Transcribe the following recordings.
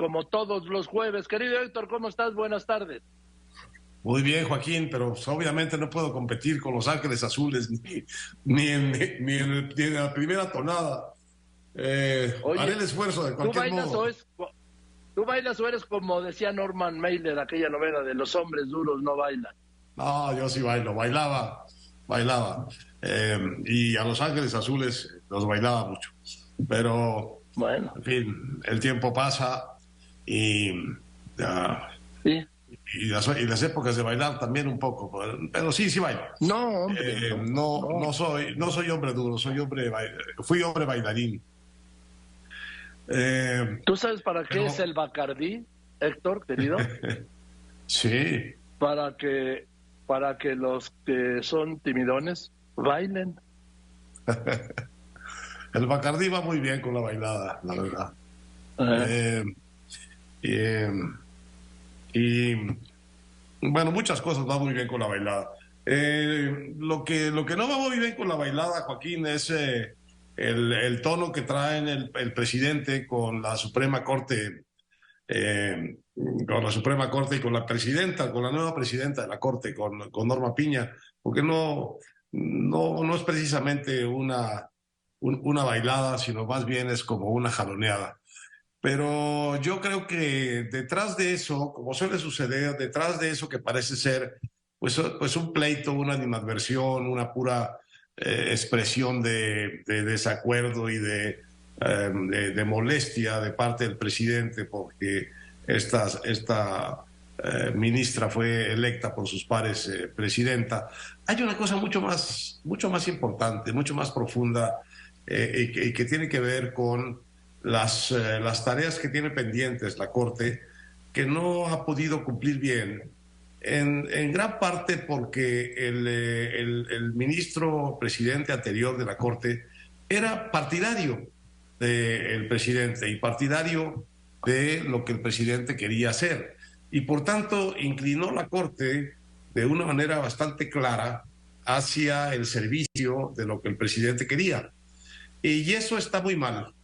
como todos los jueves. Querido Héctor, ¿cómo estás? Buenas tardes. Muy bien, Joaquín, pero obviamente no puedo competir con Los Ángeles Azules ni, ni, en, ni, en, la primera tonada. Eh, haré el esfuerzo de cualquier ¿tú bailas modo. O es, ¿Tú bailas o eres como decía Norman Mailer, aquella novela de los hombres duros no bailan? No, yo sí bailo, bailaba, bailaba. Eh, y a Los Ángeles Azules los bailaba mucho. Pero, bueno, en fin, el tiempo pasa y... ¿Sí? y las, épocas de bailar también un poco, pero sí, sí bailo. No, eh, no, no, soy, no soy hombre duro, soy hombre, fui hombre bailarín. Eh, ¿Tú sabes para qué es el Bacardí, Héctor, querido? sí. Para que, para que los que son timidones bailen. el Bacardí va muy bien con la bailada, la verdad. Eh, y bueno, muchas cosas van muy bien con la bailada. Eh, lo, que, lo que no va muy bien con la bailada, Joaquín, es eh, el, tono que traen el, presidente con la Suprema Corte, eh, con la Suprema Corte y con la presidenta, con la nueva presidenta de la Corte, con, con Norma Piña, porque no, no, no es precisamente una, una bailada, sino más bien es como una jaloneada. Pero yo creo que detrás de eso, como suele suceder, detrás de eso que parece ser pues, pues un pleito, una animadversión, una pura eh, expresión de, desacuerdo y em, de, molestia de parte del presidente porque esta, esta eh, ministra fue electa por sus pares eh, presidenta. Hay una cosa mucho más, mucho más importante, mucho más profunda y que tiene que ver con las, eh, las tareas que tiene pendientes la Corte, que no ha podido cumplir bien, en, en gran parte porque el, eh, el, el, ministro presidente anterior de la Corte era partidario del presidente y partidario de lo que el presidente quería hacer. Y por tanto inclinó la Corte de una manera bastante clara hacia el servicio de lo que el presidente quería. Y eso está muy mal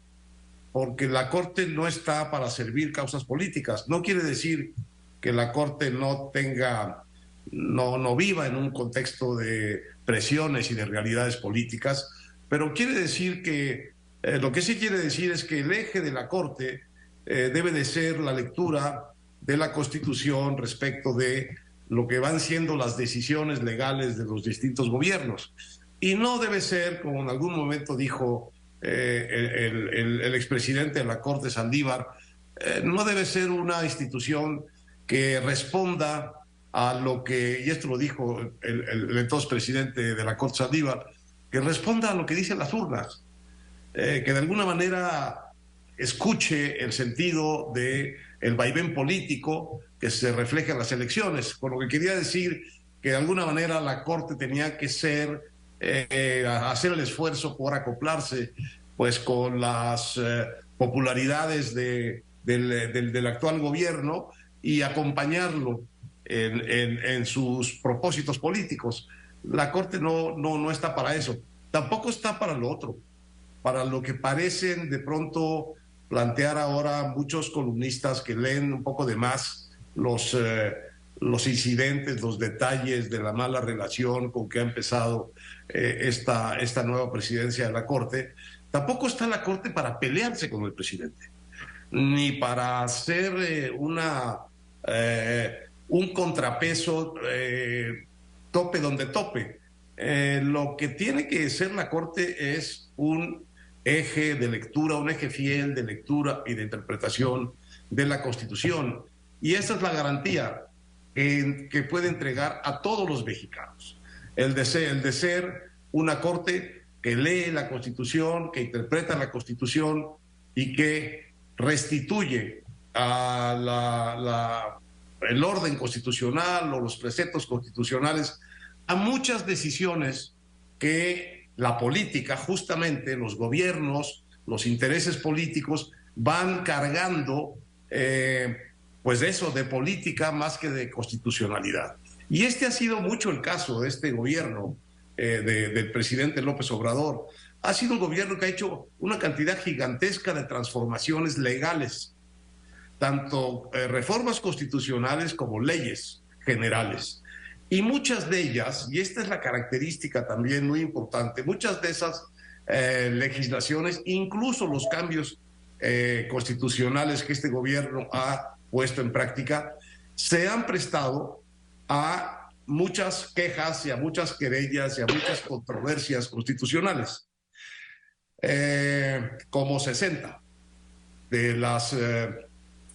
porque la Corte no está para servir causas políticas. No quiere decir que la Corte no tenga, no, no viva en un contexto de presiones y de realidades políticas, pero quiere decir que, eh, lo que sí quiere decir es que el eje de la Corte eh, debe de ser la lectura de la Constitución respecto de lo que van siendo las decisiones legales de los distintos gobiernos. Y no debe ser, como en algún momento dijo eh, el, expresidente de la Corte Saldívar, eh, no debe ser una institución que responda a lo que, y esto lo dijo el, entonces presidente de la Corte Saldívar, que responda a lo que dicen las urnas, eh, que de alguna manera escuche el sentido de el vaivén político que se refleja en las elecciones, por lo que quería decir que de alguna manera la Corte tenía que ser eh, hacer el esfuerzo por acoplarse pues con las eh, popularidades de, del, actual gobierno y acompañarlo en, en, sus propósitos políticos. La Corte no, no, no está para eso, tampoco está para lo otro, para lo que parecen de pronto plantear ahora muchos columnistas que leen un poco de más los... Eh, los incidentes, los detalles de la mala relación con que ha empezado eh, esta, esta nueva presidencia de la Corte, tampoco está la Corte para pelearse con el presidente, ni para hacer eh, una, eh, un contrapeso tope donde tope. lo que tiene que ser la Corte es un eje de lectura, un eje fiel de lectura y de interpretación de la Constitución. Y esa es la garantía que puede entregar a todos los mexicanos. El de, ser, el de ser una corte que lee la Constitución, que interpreta la Constitución y que restituye a la, el orden constitucional o los preceptos constitucionales a muchas decisiones que la política, justamente los gobiernos, los intereses políticos van cargando eh, pues de eso, de política más que de constitucionalidad. Y este ha sido mucho el caso de este gobierno eh, del presidente López Obrador. Ha sido un gobierno que ha hecho una cantidad gigantesca de transformaciones legales. tanto eh, reformas constitucionales como leyes generales. Y muchas de ellas, y esta es la característica también muy importante, muchas de esas eh, legislaciones, incluso los cambios eh, constitucionales que este gobierno ha puesto en práctica, se han prestado a muchas quejas y a muchas querellas y a muchas controversias constitucionales, como 60 de las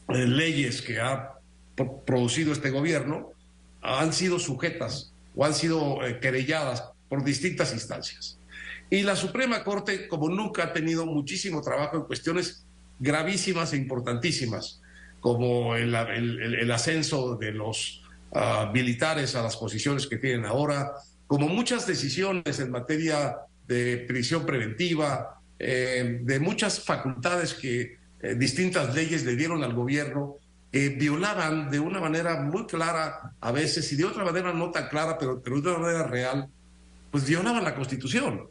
leyes que ha producido este gobierno han sido sujetas o han sido eh, querelladas por distintas instancias. Y la Suprema Corte, como nunca, ha tenido muchísimo trabajo en cuestiones gravísimas e importantísimas, como el, ascenso de los ah, militares a las posiciones que tienen ahora, como muchas decisiones en materia de prisión preventiva, eh, de muchas facultades que eh, distintas leyes le dieron al gobierno que violaban de una manera muy clara a veces y de otra manera no tan clara, pero, pero de una manera real, pues violaban la Constitución.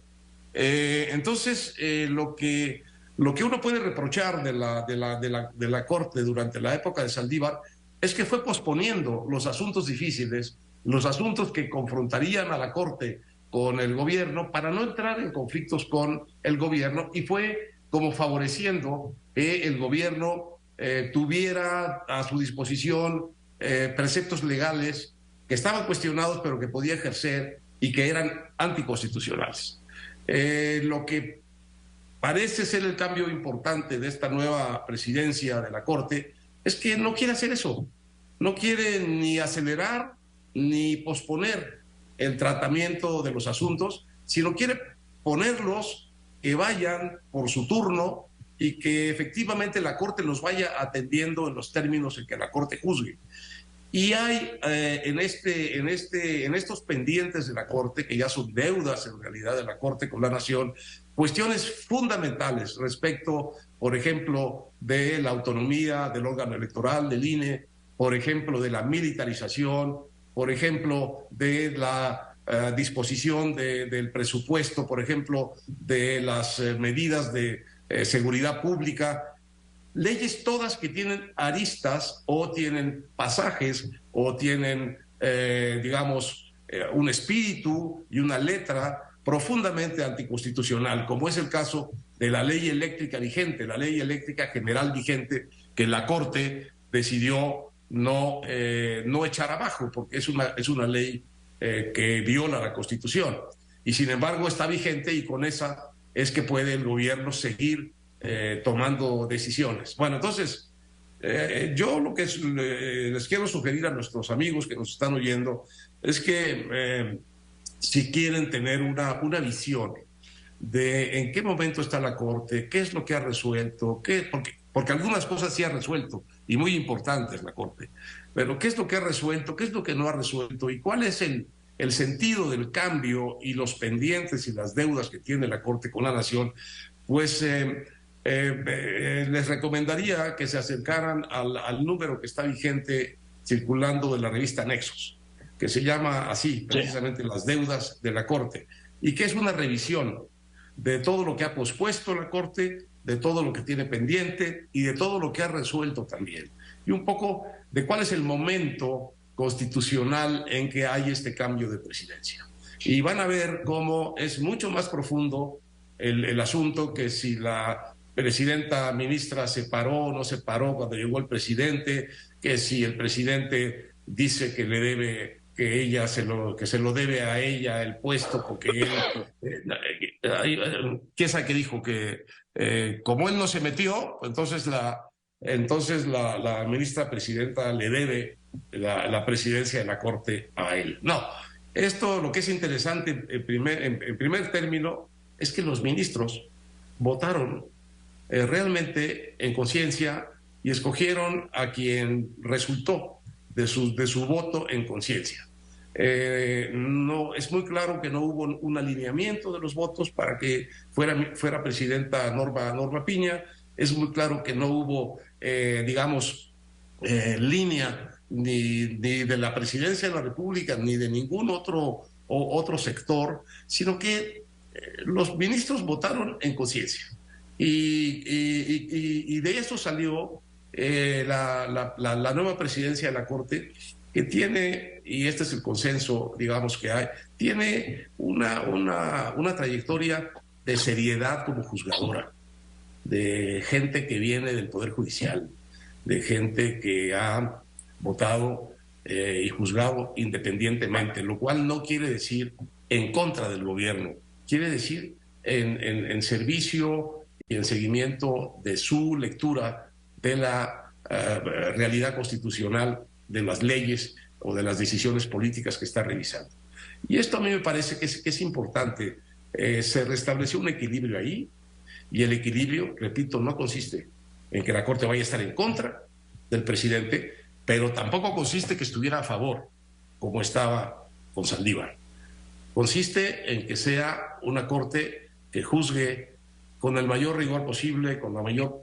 Eh, entonces, eh, lo, que, lo que uno puede reprochar de la, de, la, de, la, de la Corte durante la época de Saldívar es que fue posponiendo los asuntos difíciles, los asuntos que confrontarían a la Corte con el gobierno para no entrar en conflictos con el gobierno y fue como favoreciendo que el gobierno eh, tuviera a su disposición eh, preceptos legales que estaban cuestionados pero que podía ejercer y que eran anticonstitucionales. Eh, lo que parece ser el cambio importante de esta nueva presidencia de la Corte es que no quiere hacer eso, no quiere ni acelerar ni posponer el tratamiento de los asuntos, sino quiere ponerlos que vayan por su turno y que efectivamente la Corte los vaya atendiendo en los términos en que la Corte juzgue. Y hay eh, en, este, en, este, en estos pendientes de la Corte, que ya son deudas en realidad de la Corte con la Nación, cuestiones fundamentales respecto, por ejemplo, de la autonomía del órgano electoral, del INE, por ejemplo, de la militarización, por ejemplo, de la eh, disposición del presupuesto, por ejemplo, de las eh, medidas de eh, seguridad pública, leyes todas que tienen aristas o tienen pasajes o tienen, digamos, un espíritu y una letra profundamente anticonstitucional, como es el caso de la ley eléctrica vigente, la ley eléctrica general vigente que la Corte decidió no, no echar abajo, porque es una, es una ley que viola la Constitución. Y sin embargo está vigente y con esa es que puede el gobierno seguir eh, tomando decisiones. Bueno, entonces, eh, yo lo que les quiero sugerir a nuestros amigos que nos están oyendo es que eh, si quieren tener una, una visión de en qué momento está la Corte, qué es lo que ha resuelto, qué, porque, porque algunas cosas sí ha resuelto y muy importantes la Corte, pero qué es lo que ha resuelto, qué es lo que no ha resuelto y cuál es el, el sentido del cambio y los pendientes y las deudas que tiene la Corte con la Nación, pues eh, eh, eh, les recomendaría que se acercaran al, número que está vigente circulando de la revista Nexos, que se llama así, precisamente las deudas de la Corte, y que es una revisión de todo lo que ha pospuesto la Corte, de todo lo que tiene pendiente y de todo lo que ha resuelto también. Y un poco de cuál es el momento constitucional en que hay este cambio de presidencia. Y van a ver cómo es mucho más profundo el, asunto que si la presidenta ministra se paró o no se paró cuando llegó el presidente, que si el presidente dice que le debe que ella se lo que se lo debe a ella el puesto porque él eh, quién sabe qué dijo que eh, como él no se metió entonces la entonces la, ministra presidenta le debe la, presidencia de la Corte a él. No, esto lo que es interesante en primer, en, primer término es que los ministros votaron eh, realmente en conciencia y escogieron a quien resultó de su, de su voto en conciencia. Eh, no, es muy claro que no hubo un alineamiento de los votos para que fuera, fuera presidenta Norma, Norma Piña. Es muy claro que no hubo, eh, digamos, línea ni, de la presidencia de la República, ni de ningún otro, otro sector, sino que eh, los ministros votaron en conciencia. Y, de eso salió eh, la, la, nueva presidencia de la Corte, que tiene, y este es el consenso, digamos, que hay, tiene una, una, una trayectoria de seriedad como juzgadora, de gente que viene del Poder Judicial, de gente que ha votado eh, y juzgado independientemente, lo cual no quiere decir en contra del gobierno, quiere decir en, en, servicio y en seguimiento de su lectura de la eh, realidad constitucional, de las leyes o de las decisiones políticas que está revisando. Y esto a mí me parece que es, que es importante. Eh, se restableció un equilibrio ahí y el equilibrio, repito, no consiste en que la Corte vaya a estar en contra del presidente, pero tampoco consiste que estuviera a favor, como estaba con Saldívar. Consiste en que sea una Corte que juzgue con el mayor rigor posible, con la mayor,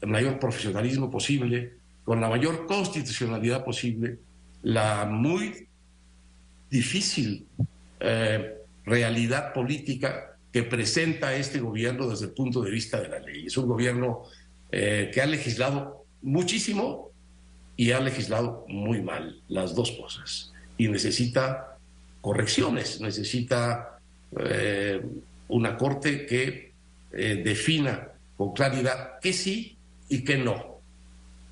el mayor profesionalismo posible, con la mayor constitucionalidad posible, la muy difícil eh, realidad política que presenta este gobierno desde el punto de vista de la ley. Es un gobierno eh, que ha legislado muchísimo y ha legislado muy mal, las dos cosas. Y necesita correcciones, necesita eh, una corte que eh, defina con claridad qué sí y qué no.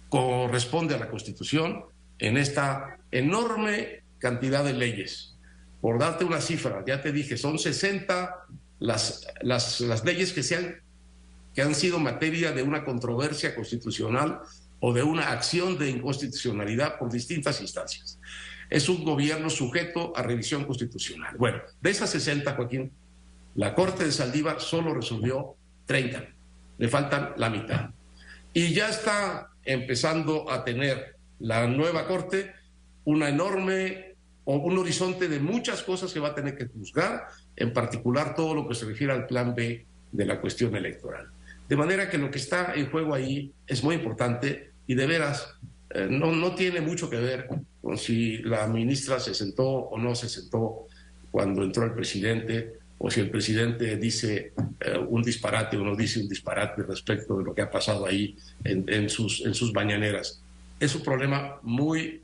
Corresponde a la Constitución en esta enorme cantidad de leyes. Por darte una cifra, ya te dije, son 60 las, las, leyes que, se han, que han sido materia de una controversia constitucional o de una acción de inconstitucionalidad por distintas instancias. Es un gobierno sujeto a revisión constitucional. Bueno, de esas 60, Joaquín, la Corte de Saldívar solo resolvió 30. Le faltan la mitad. Y ya está empezando a tener la nueva Corte una enorme o un horizonte de muchas cosas que va a tener que juzgar, en particular todo lo que se refiere al plan B de la cuestión electoral. De manera que lo que está en juego ahí es muy importante y de veras eh, no, no tiene mucho que ver con si la ministra se sentó o no se sentó cuando entró el presidente o si el presidente dice eh, un disparate o no dice un disparate respecto de lo que ha pasado ahí en, sus, en sus mañaneras. Es un problema muy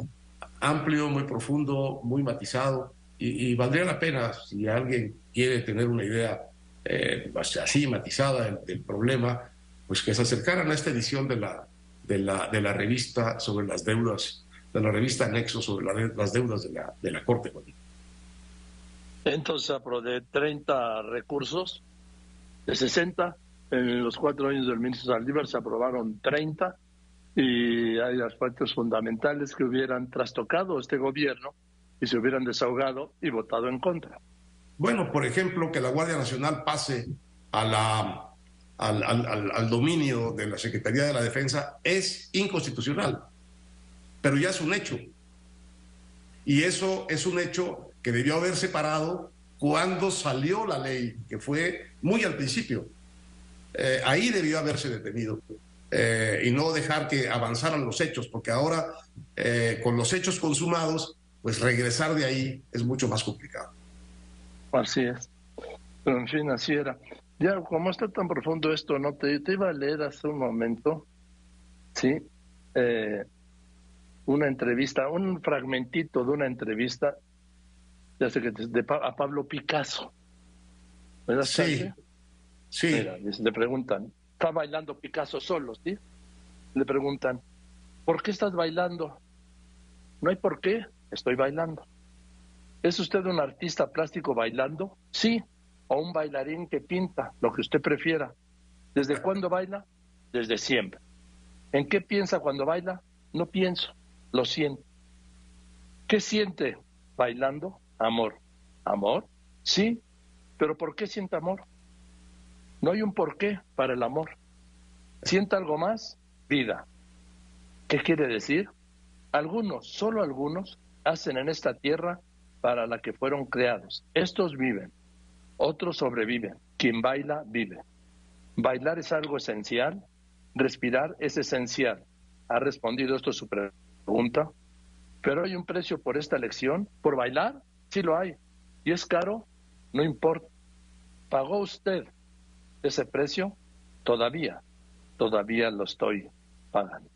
amplio, muy profundo, muy matizado y, valdría la pena si alguien quiere tener una idea eh, así matizada del, problema, pues que se acercaran a esta edición de la, de la, de la revista sobre las deudas, de la revista Nexo sobre las deudas de la, de la Corte. Entonces, de 30 recursos, de 60, en los cuatro años del ministro Saldívar se aprobaron 30 y hay aspectos fundamentales que hubieran trastocado este gobierno y se hubieran desahogado y votado en contra. Bueno, por ejemplo, que la Guardia Nacional pase a la al, dominio de la Secretaría de la Defensa es inconstitucional, pero ya es un hecho. Y eso es un hecho que debió haber separado cuando salió la ley, que fue muy al principio. Eh, ahí debió haberse detenido eh, y no dejar que avanzaran los hechos, porque ahora eh, con los hechos consumados, pues regresar de ahí es mucho más complicado. Así es. Pero en fin, así era. Ya, como está tan profundo esto, no te, te iba a leer hace un momento, sí, una entrevista, un fragmentito de una entrevista, ya sé que de, a Pablo Picasso. ¿Verdad? Sí. Sí. le preguntan, está bailando Picasso solo, ¿sí? Le preguntan, ¿por qué estás bailando? No hay por qué, estoy bailando. ¿Es usted un artista plástico bailando? Sí o un bailarín que pinta, lo que usted prefiera. ¿Desde cuándo baila? Desde siempre. ¿En qué piensa cuando baila? No pienso, lo siento. ¿Qué siente bailando? Amor. ¿Amor? Sí, pero ¿por qué siente amor? No hay un porqué para el amor. ¿Siente algo más? Vida. ¿Qué quiere decir? Algunos, solo algunos, hacen en esta tierra para la que fueron creados. Estos viven otros sobreviven. Quien baila, vive. Bailar es algo esencial. Respirar es esencial. ¿Ha respondido esto su pregunta? ¿Pero hay un precio por esta lección? ¿Por bailar? Sí lo hay. ¿Y es caro? No importa. ¿Pagó usted ese precio? Todavía, todavía lo estoy pagando.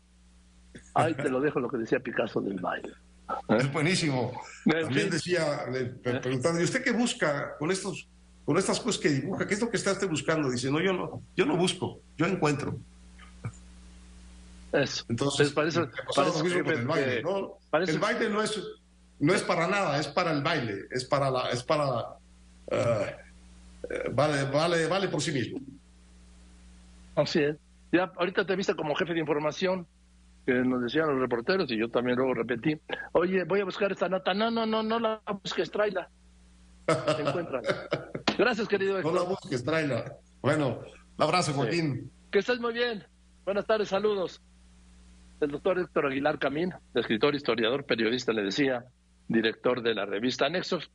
Ahí te lo dejo lo que decía Picasso del baile. Es buenísimo. También decía, le, preguntando, ¿y usted qué busca con estos, con estas cosas que dibuja? ¿Qué es lo que está usted buscando? Dice, no, yo no, yo no busco, yo encuentro. Eso. Entonces, parece, lo mismo con el baile, ¿no? El baile no es, no es para nada, es para el baile, es para la, es para eh, vale, vale, vale por sí mismo. Así es. Ya ahorita te viste como jefe de información que nos decían los reporteros y yo también luego repetí, oye, voy a buscar esta nota. No, no, no, no la busques, tráela. Se encuentra. Gracias, querido. No la busques, tráela. Bueno, un abrazo, Joaquín. Que estés muy bien. Buenas tardes, saludos. El doctor Héctor Aguilar Camín, escritor, historiador, periodista, le decía, director de la revista Nexos.